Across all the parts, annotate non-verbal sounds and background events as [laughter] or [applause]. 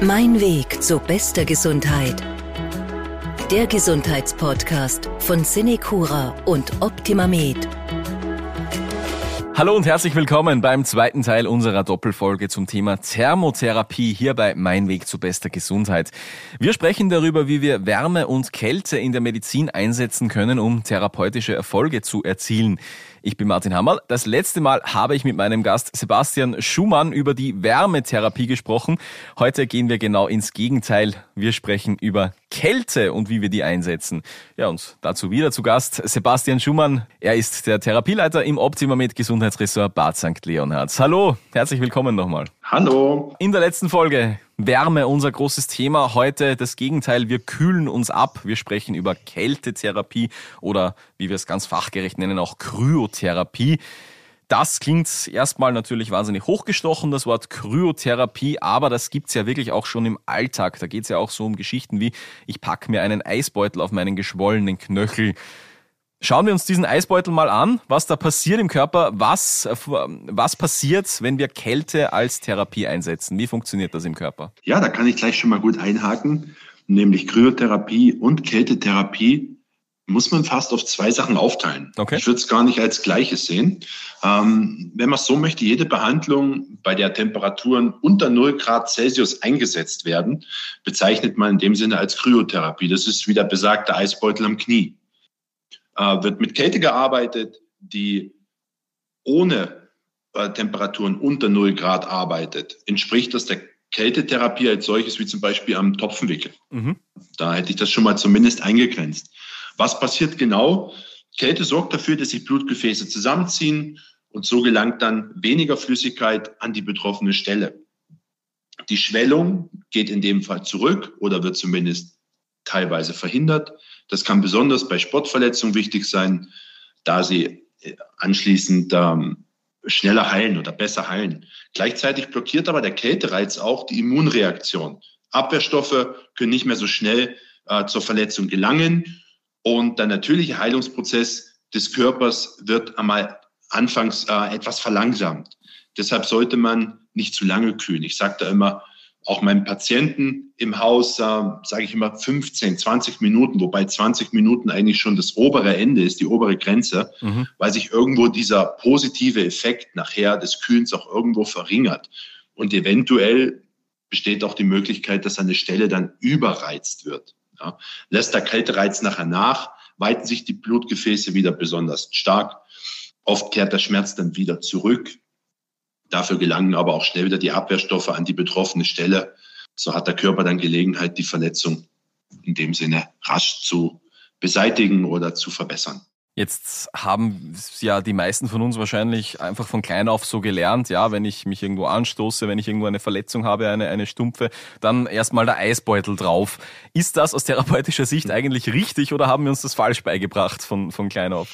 Mein Weg zu bester Gesundheit. Der Gesundheitspodcast von Cinecura und OptimaMed. Hallo und herzlich willkommen beim zweiten Teil unserer Doppelfolge zum Thema Thermotherapie hier bei Mein Weg zu bester Gesundheit. Wir sprechen darüber, wie wir Wärme und Kälte in der Medizin einsetzen können, um therapeutische Erfolge zu erzielen. Ich bin Martin Hammerl. Das letzte Mal habe ich mit meinem Gast Sebastian Schumann über die Wärmetherapie gesprochen. Heute gehen wir genau ins Gegenteil. Wir sprechen über Kälte und wie wir die einsetzen. Ja, und dazu wieder zu Gast Sebastian Schumann. Er ist der Therapieleiter im Optimamed Gesundheitsressort Bad St. Leonhard. Hallo, herzlich willkommen nochmal. Hallo. In der letzten Folge Wärme, unser großes Thema. Heute das Gegenteil, wir kühlen uns ab. Wir sprechen über Kältetherapie oder wie wir es ganz fachgerecht nennen, auch Kryotherapie. Das klingt erstmal natürlich wahnsinnig hochgestochen, das Wort Kryotherapie, aber das gibt's ja wirklich auch schon im Alltag. Da geht's ja auch so um Geschichten wie, ich pack mir einen Eisbeutel auf meinen geschwollenen Knöchel. Schauen wir uns diesen Eisbeutel mal an, was da passiert im Körper, was, was passiert, wenn wir Kälte als Therapie einsetzen. Wie funktioniert das im Körper? Ja, da kann ich gleich schon mal gut einhaken, nämlich Kryotherapie und Kältetherapie muss man fast auf zwei Sachen aufteilen. Okay. Ich würde es gar nicht als Gleiches sehen. Ähm, wenn man so möchte, jede Behandlung, bei der Temperaturen unter 0 Grad Celsius eingesetzt werden, bezeichnet man in dem Sinne als Kryotherapie. Das ist wie der besagte Eisbeutel am Knie äh, wird mit Kälte gearbeitet, die ohne äh, Temperaturen unter 0 Grad arbeitet. Entspricht das der Kältetherapie als solches, wie zum Beispiel am Topfenwickel. Mhm. Da hätte ich das schon mal zumindest eingegrenzt. Was passiert genau? Kälte sorgt dafür, dass sich Blutgefäße zusammenziehen und so gelangt dann weniger Flüssigkeit an die betroffene Stelle. Die Schwellung geht in dem Fall zurück oder wird zumindest teilweise verhindert. Das kann besonders bei Sportverletzungen wichtig sein, da sie äh, anschließend ähm, schneller heilen oder besser heilen. Gleichzeitig blockiert aber der Kältereiz auch die Immunreaktion. Abwehrstoffe können nicht mehr so schnell äh, zur Verletzung gelangen und der natürliche Heilungsprozess des Körpers wird einmal anfangs äh, etwas verlangsamt. Deshalb sollte man nicht zu lange kühlen. Ich sage da immer, auch meinen Patienten im Haus, äh, sage ich immer 15, 20 Minuten, wobei 20 Minuten eigentlich schon das obere Ende ist, die obere Grenze, mhm. weil sich irgendwo dieser positive Effekt nachher des Kühlens auch irgendwo verringert. Und eventuell besteht auch die Möglichkeit, dass eine Stelle dann überreizt wird. Ja. Lässt der Kältereiz nachher nach, weiten sich die Blutgefäße wieder besonders stark. Oft kehrt der Schmerz dann wieder zurück. Dafür gelangen aber auch schnell wieder die Abwehrstoffe an die betroffene Stelle. So hat der Körper dann Gelegenheit, die Verletzung in dem Sinne rasch zu beseitigen oder zu verbessern. Jetzt haben ja die meisten von uns wahrscheinlich einfach von klein auf so gelernt, ja, wenn ich mich irgendwo anstoße, wenn ich irgendwo eine Verletzung habe, eine, eine Stumpfe, dann erstmal der Eisbeutel drauf. Ist das aus therapeutischer Sicht eigentlich richtig oder haben wir uns das falsch beigebracht von, von klein auf?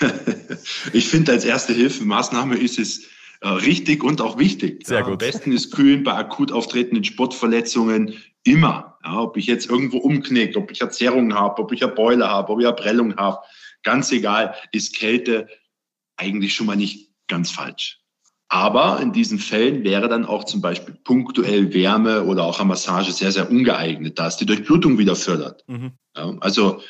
[laughs] ich finde, als erste Hilfemaßnahme ist es richtig und auch wichtig. Sehr gut. Am besten ist kühlen bei akut auftretenden Sportverletzungen immer. Ja, ob ich jetzt irgendwo umknick, ob ich Erzerrungen habe, ob ich eine Beule habe, ob ich eine Prellung habe, ganz egal, ist Kälte eigentlich schon mal nicht ganz falsch. Aber in diesen Fällen wäre dann auch zum Beispiel punktuell Wärme oder auch eine Massage sehr, sehr ungeeignet, da es die Durchblutung wieder fördert. Mhm. Ja, also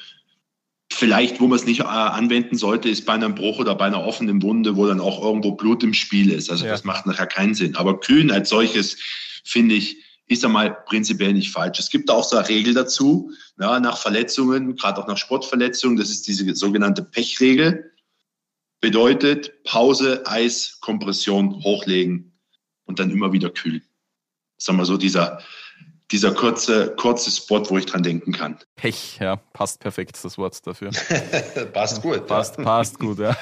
Vielleicht, wo man es nicht äh, anwenden sollte, ist bei einem Bruch oder bei einer offenen Wunde, wo dann auch irgendwo Blut im Spiel ist. Also ja. das macht nachher keinen Sinn. Aber kühlen als solches, finde ich, ist einmal prinzipiell nicht falsch. Es gibt auch so eine Regel dazu, ja, nach Verletzungen, gerade auch nach Sportverletzungen, das ist diese sogenannte Pechregel. Bedeutet Pause, Eis, Kompression, hochlegen und dann immer wieder kühlen. Sagen wir so, dieser dieser kurze, kurze Spot, wo ich dran denken kann. Pech, ja, passt perfekt das Wort dafür. [laughs] passt gut. Passt, ja. passt gut, ja.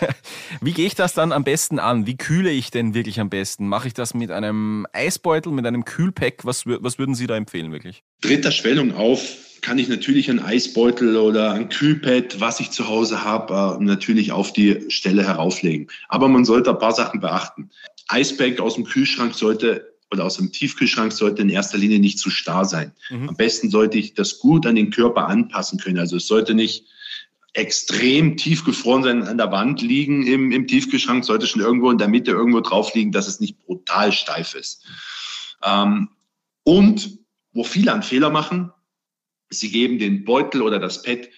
Wie gehe ich das dann am besten an? Wie kühle ich denn wirklich am besten? Mache ich das mit einem Eisbeutel, mit einem Kühlpack? Was, was würden Sie da empfehlen wirklich? Dritter Schwellung auf kann ich natürlich einen Eisbeutel oder ein Kühlpad, was ich zu Hause habe, äh, natürlich auf die Stelle herauflegen. Aber man sollte ein paar Sachen beachten. Eispack aus dem Kühlschrank sollte oder aus dem Tiefkühlschrank sollte in erster Linie nicht zu starr sein. Mhm. Am besten sollte ich das gut an den Körper anpassen können. Also es sollte nicht extrem tief gefroren sein, an der Wand liegen im, im Tiefkühlschrank, sollte schon irgendwo in der Mitte irgendwo drauf liegen, dass es nicht brutal steif ist. Ähm, und wo viele einen Fehler machen, sie geben den Beutel oder das Pad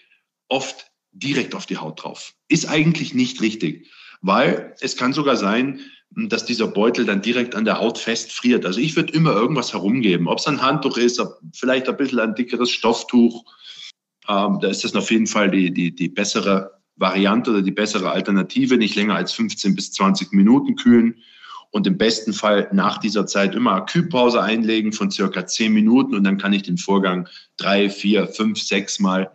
oft direkt auf die Haut drauf. Ist eigentlich nicht richtig, weil es kann sogar sein, dass dieser Beutel dann direkt an der Haut festfriert. Also ich würde immer irgendwas herumgeben, ob es ein Handtuch ist, vielleicht ein bisschen ein dickeres Stofftuch. Ähm, da ist das auf jeden Fall die, die, die bessere Variante oder die bessere Alternative, nicht länger als 15 bis 20 Minuten kühlen und im besten Fall nach dieser Zeit immer eine Kühlpause einlegen von circa 10 Minuten und dann kann ich den Vorgang drei, vier, fünf, sechs Mal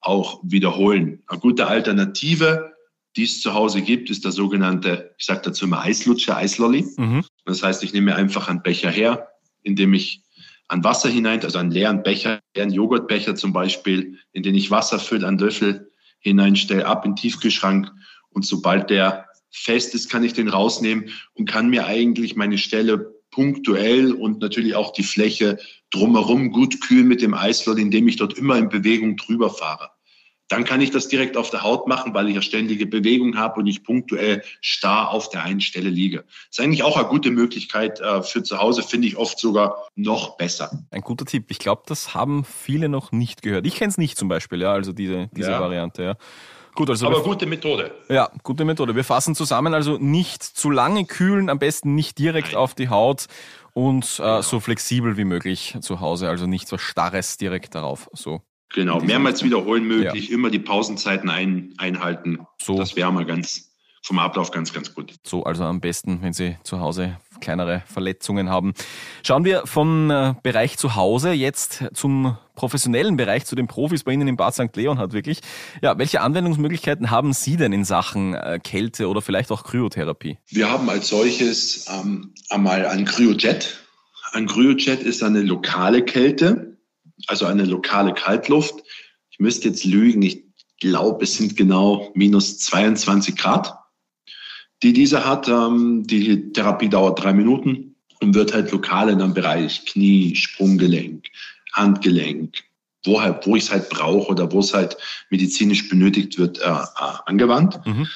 auch wiederholen. Eine gute Alternative, die es zu Hause gibt, ist der sogenannte, ich sage dazu immer Eislutscher, Eislolly. Mhm. Das heißt, ich nehme mir einfach einen Becher her, indem ich an Wasser hinein, also einen leeren Becher, einen Joghurtbecher zum Beispiel, in den ich Wasser fülle, einen Löffel hineinstelle, ab in den Tiefkühlschrank und sobald der fest ist, kann ich den rausnehmen und kann mir eigentlich meine Stelle punktuell und natürlich auch die Fläche drumherum gut kühlen mit dem Eisload, indem ich dort immer in Bewegung drüber fahre. Dann kann ich das direkt auf der Haut machen, weil ich ja ständige Bewegung habe und ich punktuell starr auf der einen Stelle liege. Das ist eigentlich auch eine gute Möglichkeit äh, für zu Hause, finde ich oft sogar noch besser. Ein guter Tipp. Ich glaube, das haben viele noch nicht gehört. Ich kenne es nicht zum Beispiel, ja, also diese, diese ja. Variante, ja. Gut, also Aber gute Methode. Ja, gute Methode. Wir fassen zusammen, also nicht zu lange kühlen, am besten nicht direkt Nein. auf die Haut und äh, genau. so flexibel wie möglich zu Hause, also nicht so starres direkt darauf. So. Genau, mehrmals wiederholen möglich, ja. immer die Pausenzeiten ein, einhalten. So. Das wäre mal ganz vom Ablauf ganz, ganz gut. So, also am besten, wenn Sie zu Hause kleinere Verletzungen haben. Schauen wir vom äh, Bereich zu Hause jetzt zum professionellen Bereich, zu den Profis bei Ihnen im Bad St. Leonhard wirklich. Ja, welche Anwendungsmöglichkeiten haben Sie denn in Sachen äh, Kälte oder vielleicht auch Kryotherapie? Wir haben als solches ähm, einmal ein Kryojet. Ein Kryojet ist eine lokale Kälte, also eine lokale Kaltluft. Ich müsste jetzt lügen, ich glaube, es sind genau minus 22 Grad, die diese hat. Ähm, die Therapie dauert drei Minuten und wird halt lokal in einem Bereich Knie, Sprunggelenk, Handgelenk, wo, halt, wo ich es halt brauche oder wo es halt medizinisch benötigt wird, äh, äh, angewandt. Mhm.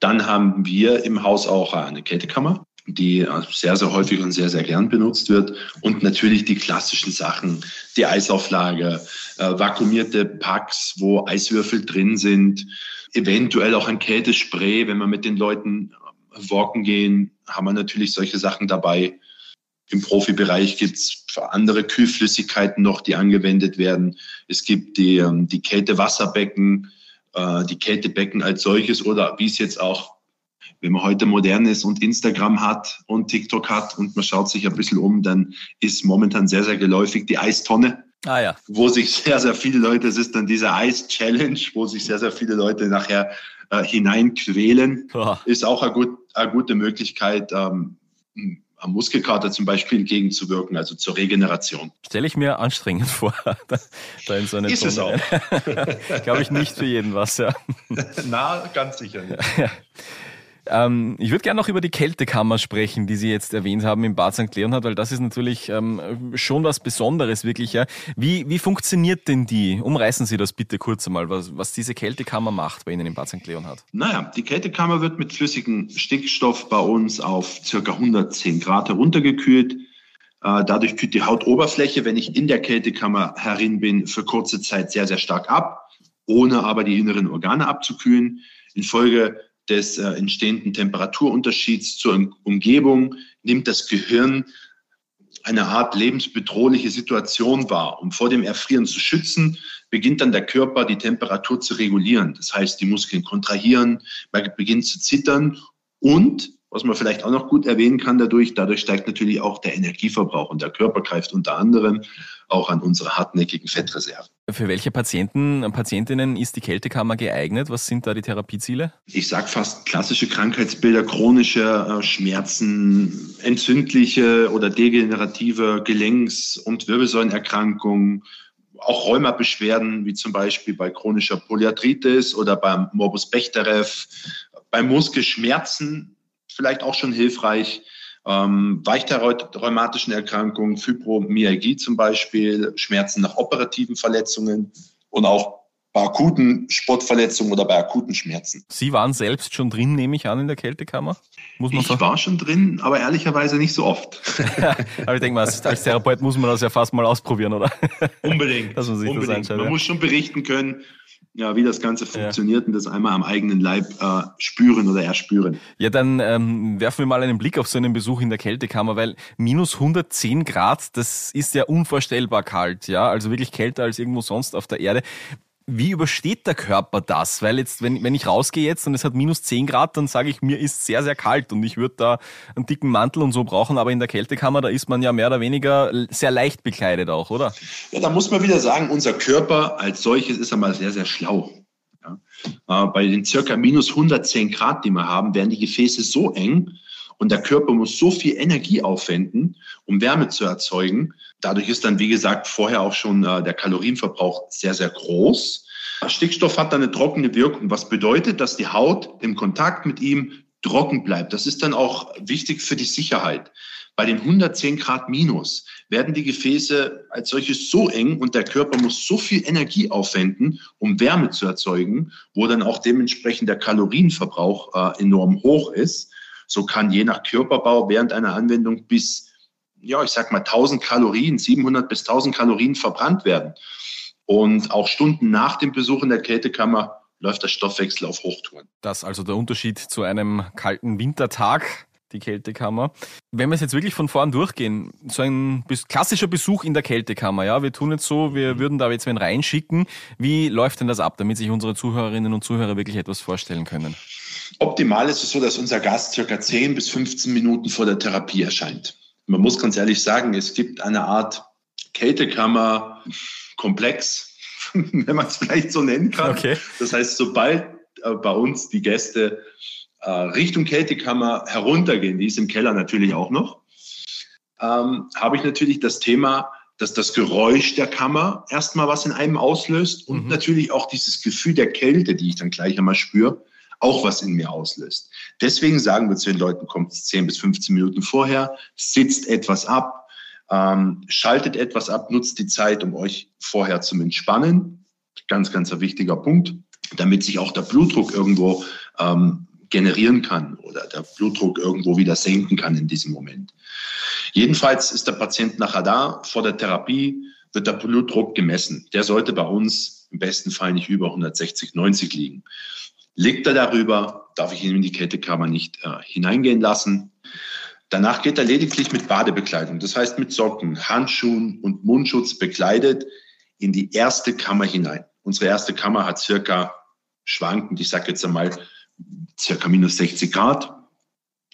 Dann haben wir im Haus auch eine Kältekammer, die äh, sehr, sehr häufig und sehr, sehr gern benutzt wird. Und natürlich die klassischen Sachen, die Eisauflage, äh, vakuumierte Packs, wo Eiswürfel drin sind, eventuell auch ein Kältespray, wenn wir mit den Leuten äh, walken gehen, haben wir natürlich solche Sachen dabei. Im Profibereich gibt es andere Kühlflüssigkeiten noch, die angewendet werden. Es gibt die, ähm, die Kältewasserbecken, äh, die Kältebecken als solches oder wie es jetzt auch, wenn man heute modern ist und Instagram hat und TikTok hat und man schaut sich ein bisschen um, dann ist momentan sehr, sehr geläufig die Eistonne. Ah, ja. Wo sich sehr, sehr viele Leute, es ist dann diese Eis-Challenge, wo sich sehr, sehr viele Leute nachher äh, hineinquälen, oh. ist auch eine, gut, eine gute Möglichkeit, ähm, am Muskelkater zum Beispiel entgegenzuwirken, also zur Regeneration. Stelle ich mir anstrengend [laughs] vor, da in so eine Ist Tonne. es auch. [laughs] Glaube ich nicht für jeden was, ja. [laughs] Na, ganz sicher nicht. Ähm, ich würde gerne noch über die Kältekammer sprechen, die Sie jetzt erwähnt haben im Bad St. Leonhard, weil das ist natürlich ähm, schon was Besonderes wirklich. Ja. Wie, wie funktioniert denn die? Umreißen Sie das bitte kurz einmal, was, was diese Kältekammer macht bei Ihnen im Bad St. Leonhard. Naja, die Kältekammer wird mit flüssigem Stickstoff bei uns auf ca. 110 Grad heruntergekühlt. Äh, dadurch kühlt die Hautoberfläche, wenn ich in der Kältekammer herin bin, für kurze Zeit sehr, sehr stark ab, ohne aber die inneren Organe abzukühlen. Infolge des äh, entstehenden Temperaturunterschieds zur Umgebung nimmt das Gehirn eine Art lebensbedrohliche Situation wahr. Um vor dem Erfrieren zu schützen, beginnt dann der Körper die Temperatur zu regulieren. Das heißt, die Muskeln kontrahieren, man beginnt zu zittern und was man vielleicht auch noch gut erwähnen kann dadurch, dadurch steigt natürlich auch der Energieverbrauch und der Körper greift unter anderem auch an unsere hartnäckigen Fettreserven. Für welche Patienten, Patientinnen ist die Kältekammer geeignet? Was sind da die Therapieziele? Ich sage fast klassische Krankheitsbilder, chronische äh, Schmerzen, entzündliche oder degenerative Gelenks- und Wirbelsäulenerkrankungen, auch Rheumabeschwerden, wie zum Beispiel bei chronischer Polyarthritis oder beim Morbus Bechterew, bei Muskelschmerzen vielleicht auch schon hilfreich. Ähm, Weichterrheumatischen Erkrankungen, Fibromyalgie zum Beispiel, Schmerzen nach operativen Verletzungen und auch bei akuten Sportverletzungen oder bei akuten Schmerzen. Sie waren selbst schon drin, nehme ich an, in der Kältekammer? Muss man ich sagen? war schon drin, aber ehrlicherweise nicht so oft. [laughs] aber ich denke mal, als Therapeut muss man das ja fast mal ausprobieren, oder? Unbedingt. [laughs] Dass man sich Unbedingt. das anschaut, Man ja. muss schon berichten können, ja, wie das Ganze funktioniert ja. und das einmal am eigenen Leib äh, spüren oder erspüren. Ja, dann ähm, werfen wir mal einen Blick auf so einen Besuch in der Kältekammer, weil minus 110 Grad, das ist ja unvorstellbar kalt, ja, also wirklich kälter als irgendwo sonst auf der Erde. Wie übersteht der Körper das? Weil jetzt, wenn, wenn ich rausgehe jetzt und es hat minus 10 Grad, dann sage ich, mir ist sehr, sehr kalt und ich würde da einen dicken Mantel und so brauchen, aber in der Kältekammer, da ist man ja mehr oder weniger sehr leicht bekleidet auch, oder? Ja, da muss man wieder sagen, unser Körper als solches ist einmal sehr, sehr schlau. Ja. Äh, bei den circa minus 110 Grad, die wir haben, werden die Gefäße so eng, und der Körper muss so viel Energie aufwenden, um Wärme zu erzeugen. Dadurch ist dann, wie gesagt, vorher auch schon äh, der Kalorienverbrauch sehr, sehr groß. Stickstoff hat dann eine trockene Wirkung, was bedeutet, dass die Haut im Kontakt mit ihm trocken bleibt. Das ist dann auch wichtig für die Sicherheit. Bei den 110 Grad minus werden die Gefäße als solches so eng und der Körper muss so viel Energie aufwenden, um Wärme zu erzeugen, wo dann auch dementsprechend der Kalorienverbrauch äh, enorm hoch ist. So kann je nach Körperbau während einer Anwendung bis, ja, ich sag mal 1000 Kalorien, 700 bis 1000 Kalorien verbrannt werden. Und auch Stunden nach dem Besuch in der Kältekammer läuft der Stoffwechsel auf Hochtouren. Das ist also der Unterschied zu einem kalten Wintertag die Kältekammer. Wenn wir es jetzt wirklich von vorn durchgehen, so ein klassischer Besuch in der Kältekammer, ja, wir tun jetzt so, wir würden da jetzt wen reinschicken. Wie läuft denn das ab, damit sich unsere Zuhörerinnen und Zuhörer wirklich etwas vorstellen können? Optimal ist es so, dass unser Gast circa 10 bis 15 Minuten vor der Therapie erscheint. Man muss ganz ehrlich sagen, es gibt eine Art Kältekammer-Komplex, [laughs] wenn man es vielleicht so nennen kann. Okay. Das heißt, sobald äh, bei uns die Gäste äh, Richtung Kältekammer heruntergehen, die ist im Keller natürlich auch noch, ähm, habe ich natürlich das Thema, dass das Geräusch der Kammer erstmal was in einem auslöst und mhm. natürlich auch dieses Gefühl der Kälte, die ich dann gleich einmal spüre, auch was in mir auslöst. Deswegen sagen wir zu den Leuten, kommt 10 bis 15 Minuten vorher, sitzt etwas ab, ähm, schaltet etwas ab, nutzt die Zeit, um euch vorher zum Entspannen. Ganz, ganz ein wichtiger Punkt, damit sich auch der Blutdruck irgendwo ähm, generieren kann oder der Blutdruck irgendwo wieder senken kann in diesem Moment. Jedenfalls ist der Patient nachher da, vor der Therapie wird der Blutdruck gemessen. Der sollte bei uns im besten Fall nicht über 160, 90 liegen. Liegt er darüber, darf ich ihn in die Kältekammer nicht äh, hineingehen lassen. Danach geht er lediglich mit Badebekleidung, das heißt mit Socken, Handschuhen und Mundschutz bekleidet in die erste Kammer hinein. Unsere erste Kammer hat circa schwankend, ich sage jetzt einmal circa minus 60 Grad,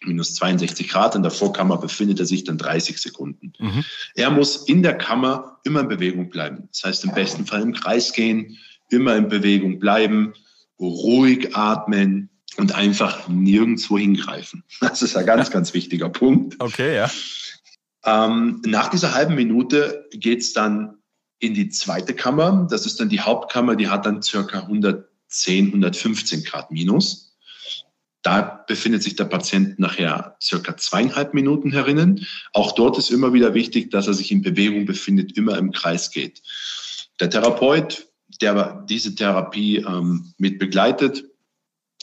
minus 62 Grad. In der Vorkammer befindet er sich dann 30 Sekunden. Mhm. Er muss in der Kammer immer in Bewegung bleiben. Das heißt, im besten Fall im Kreis gehen, immer in Bewegung bleiben, ruhig atmen und einfach nirgendwo hingreifen. [laughs] Das ist ein ganz, ganz wichtiger Punkt. Okay, ja. Ähm, nach dieser halben Minute geht's dann in die zweite Kammer. Das ist dann die Hauptkammer, die hat dann circa 110, 115 Grad minus. Da befindet sich der Patient nachher circa zweieinhalb Minuten herinnen. Auch dort ist immer wieder wichtig, dass er sich in Bewegung befindet, immer im Kreis geht. Der Therapeut, der diese Therapie ähm, mit begleitet,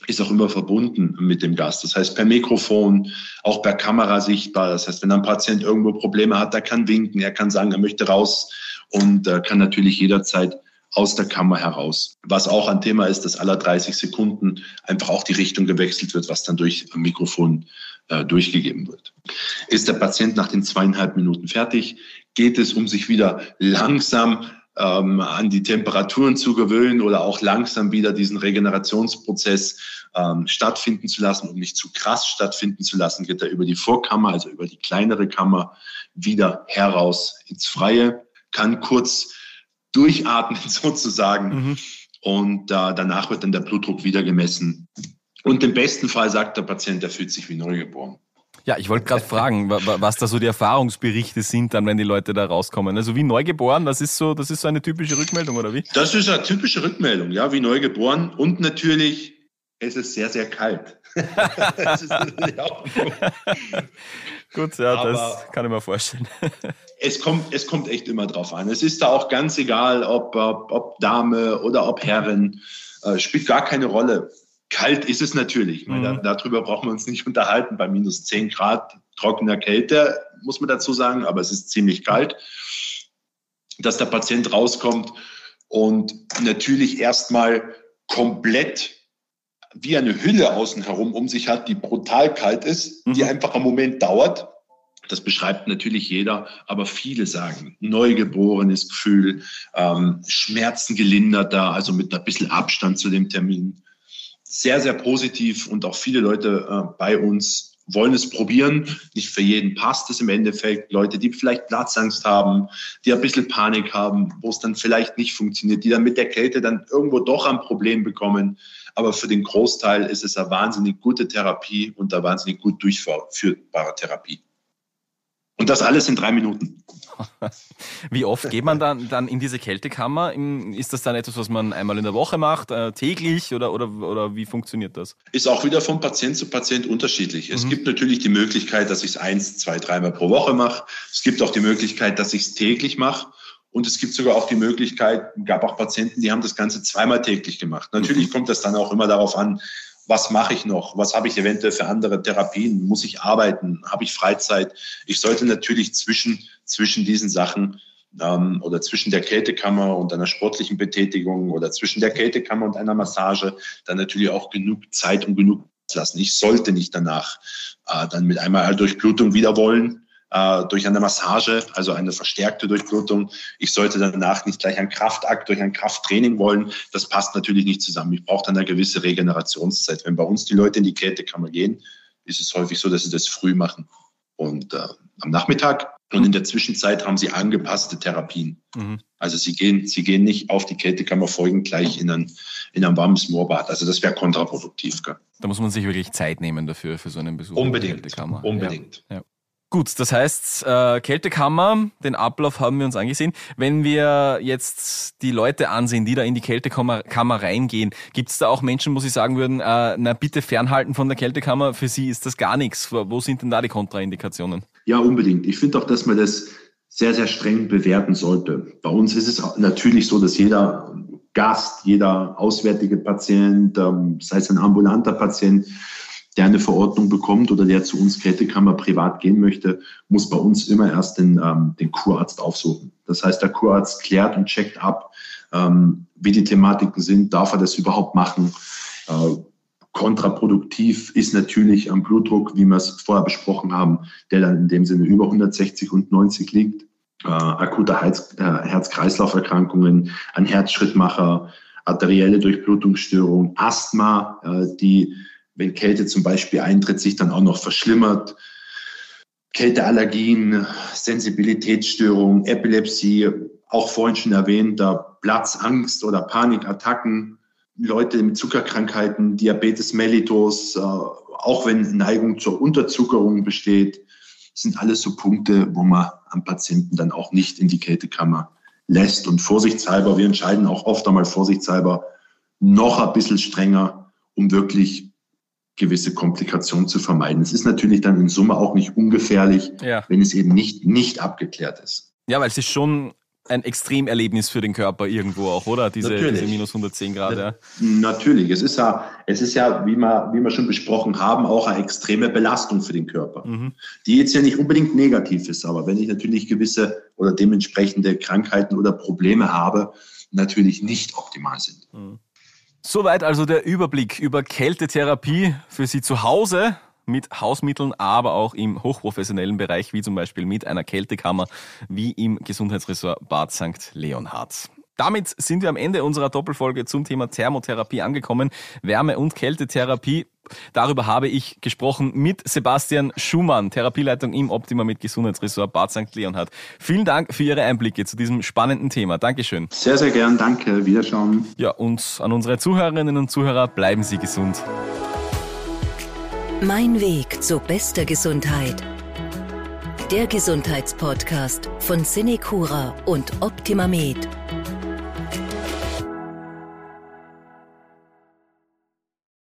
ist auch immer verbunden mit dem Gast. Das heißt, per Mikrofon, auch per Kamera sichtbar. Das heißt, wenn ein Patient irgendwo Probleme hat, der kann winken, er kann sagen, er möchte raus und äh, kann natürlich jederzeit aus der Kammer heraus. Was auch ein Thema ist, dass alle 30 Sekunden einfach auch die Richtung gewechselt wird, was dann durch Mikrofon äh, durchgegeben wird. Ist der Patient nach den zweieinhalb Minuten fertig, geht es, um sich wieder langsam ähm, an die Temperaturen zu gewöhnen oder auch langsam wieder diesen Regenerationsprozess ähm, stattfinden zu lassen, um nicht zu krass stattfinden zu lassen, geht er über die Vorkammer, also über die kleinere Kammer, wieder heraus ins Freie, kann kurz durchatmen [laughs] sozusagen. Mhm. Und äh, danach wird dann der Blutdruck wieder gemessen. Und im besten Fall sagt der Patient, er fühlt sich wie neugeboren. Ja, ich wollte gerade fragen, was da so die Erfahrungsberichte sind, dann, wenn die Leute da rauskommen. Also wie neugeboren, das ist so, das ist so eine typische Rückmeldung, oder wie? Das ist eine typische Rückmeldung, ja, wie neugeboren. Und natürlich, es ist sehr, sehr kalt. [laughs] Gut, ja, Aber das kann ich mir vorstellen. [laughs] es, kommt, es kommt echt immer drauf an. Es ist da auch ganz egal, ob, ob, ob Dame oder ob Herren. Äh, spielt gar keine Rolle. Kalt ist es natürlich. Mhm. Meine, darüber brauchen wir uns nicht unterhalten. Bei minus 10 Grad trockener Kälte, muss man dazu sagen, aber es ist ziemlich kalt, dass der Patient rauskommt und natürlich erstmal komplett wie eine Hülle außen herum um sich hat, die brutal kalt ist, mhm. die einfach einen Moment dauert. Das beschreibt natürlich jeder, aber viele sagen neugeborenes Gefühl, ähm, Schmerzen gelinderter, also mit ein bisschen Abstand zu dem Termin. Sehr, sehr positiv und auch viele Leute äh, bei uns wollen es probieren. Nicht für jeden passt es im Endeffekt. Leute, die vielleicht Platzangst haben, die ein bisschen Panik haben, wo es dann vielleicht nicht funktioniert, die dann mit der Kälte dann irgendwo doch ein Problem bekommen. Aber für den Großteil ist es eine wahnsinnig gute Therapie und eine wahnsinnig gut durchführbare Therapie. Und das alles in drei Minuten. [laughs] Wie oft geht man dann, dann in diese Kältekammer? Ist das dann etwas, was man einmal in der Woche macht, äh, täglich oder, oder, oder wie funktioniert das? Ist auch wieder von Patient zu Patient unterschiedlich. Es mhm. gibt natürlich die Möglichkeit, dass ich es eins, zwei, dreimal pro Woche mache. Es gibt auch die Möglichkeit, dass ich es täglich mache. Und es gibt sogar auch die Möglichkeit, gab auch Patienten, die haben das Ganze zweimal täglich gemacht. Natürlich mhm. kommt das dann auch immer darauf an, was mache ich noch? Was habe ich eventuell für andere Therapien? Muss ich arbeiten? Habe ich Freizeit? Ich sollte natürlich zwischen, zwischen diesen Sachen ähm, oder zwischen der Kältekammer und einer sportlichen Betätigung oder zwischen der Kältekammer und einer Massage dann natürlich auch genug Zeit und genug lassen. Ich sollte nicht danach äh, dann mit einmal Durchblutung wieder wollen äh, durch eine Massage, also eine verstärkte Durchblutung. Ich sollte danach nicht gleich einen Kraftakt durch ein Krafttraining wollen. Das passt natürlich nicht zusammen. Ich brauche dann eine gewisse Regenerationszeit. Wenn bei uns die Leute in die Kältekammer gehen, ist es häufig so, dass sie das früh machen und äh, am Nachmittag. Und in der Zwischenzeit haben sie angepasste Therapien. Mhm. Also sie gehen, sie gehen nicht auf die Kältekammer folgen gleich in ein, in ein warmes Moorbad. Also das wäre kontraproduktiv. Gell? Da muss man sich wirklich Zeit nehmen dafür, für so einen Besuch. Unbedingt. Unbedingt. Ja, ja. Gut, das heißt, äh, Kältekammer, den Ablauf haben wir uns angesehen. Wenn wir jetzt die Leute ansehen, die da in die Kältekammer Kammer reingehen, gibt es da auch Menschen, wo Sie sagen würden, äh, na bitte fernhalten von der Kältekammer, für Sie ist das gar nichts. Wo sind denn da die Kontraindikationen? Ja, unbedingt. Ich finde auch, dass man das sehr, sehr streng bewerten sollte. Bei uns ist es natürlich so, dass jeder Gast, jeder auswärtige Patient, ähm, sei es ein ambulanter Patient, der eine Verordnung bekommt oder der zu uns Kältekammer privat gehen möchte, muss bei uns immer erst den, ähm, den Kurarzt aufsuchen. Das heißt, der Kurarzt klärt und checkt ab, ähm, wie die Thematiken sind, darf er das überhaupt machen. Äh, kontraproduktiv ist natürlich am Blutdruck, wie wir es vorher besprochen haben, der dann in dem Sinne über 160 und 90 liegt. Äh, akute äh, Herz-Kreislauf-Erkrankungen, ein Herzschrittmacher, arterielle Durchblutungsstörung, Asthma, äh, die wenn Kälte zum Beispiel eintritt, sich dann auch noch verschlimmert. Kälteallergien, Sensibilitätsstörungen, Epilepsie, auch vorhin schon erwähnt, da Platzangst oder Panikattacken, Leute mit Zuckerkrankheiten, Diabetes mellitus, äh, auch wenn Neigung zur Unterzuckerung besteht, sind alles so Punkte, wo man am Patienten dann auch nicht in die Kältekammer lässt. Und vorsichtshalber, wir entscheiden auch oft einmal vorsichtshalber noch ein bisschen strenger, um wirklich gewisse Komplikationen zu vermeiden. Es ist natürlich dann in Summe auch nicht ungefährlich, ja. wenn es eben nicht, nicht abgeklärt ist. Ja, weil es ist schon ein Extremerlebnis für den Körper irgendwo auch, oder? Diese, diese minus 110 Grad. Ja. Natürlich. Es ist ja, es ist ja, wie wir, wie wir schon besprochen haben, auch eine extreme Belastung für den Körper, mhm. die jetzt ja nicht unbedingt negativ ist. Aber wenn ich natürlich gewisse oder dementsprechende Krankheiten oder Probleme habe, natürlich nicht optimal sind. Mhm. Soweit also der Überblick über Kältetherapie für Sie zu Hause mit Hausmitteln, aber auch im hochprofessionellen Bereich, wie zum Beispiel mit einer Kältekammer, wie im Gesundheitsressort Bad St. Leonhard. Damit sind wir am Ende unserer Doppelfolge zum Thema Thermotherapie angekommen. Wärme- und Kältetherapie. Darüber habe ich gesprochen mit Sebastian Schumann, Therapieleitung im Optima mit Gesundheitsressort Bad St. Leonhard. Vielen Dank für Ihre Einblicke zu diesem spannenden Thema. Dankeschön. Sehr, sehr gern. Danke. Wiederschauen. Ja, und an unsere Zuhörerinnen und Zuhörer, bleiben Sie gesund. Mein Weg zu bester Gesundheit. Der Gesundheitspodcast von Cinecura und Optima Med.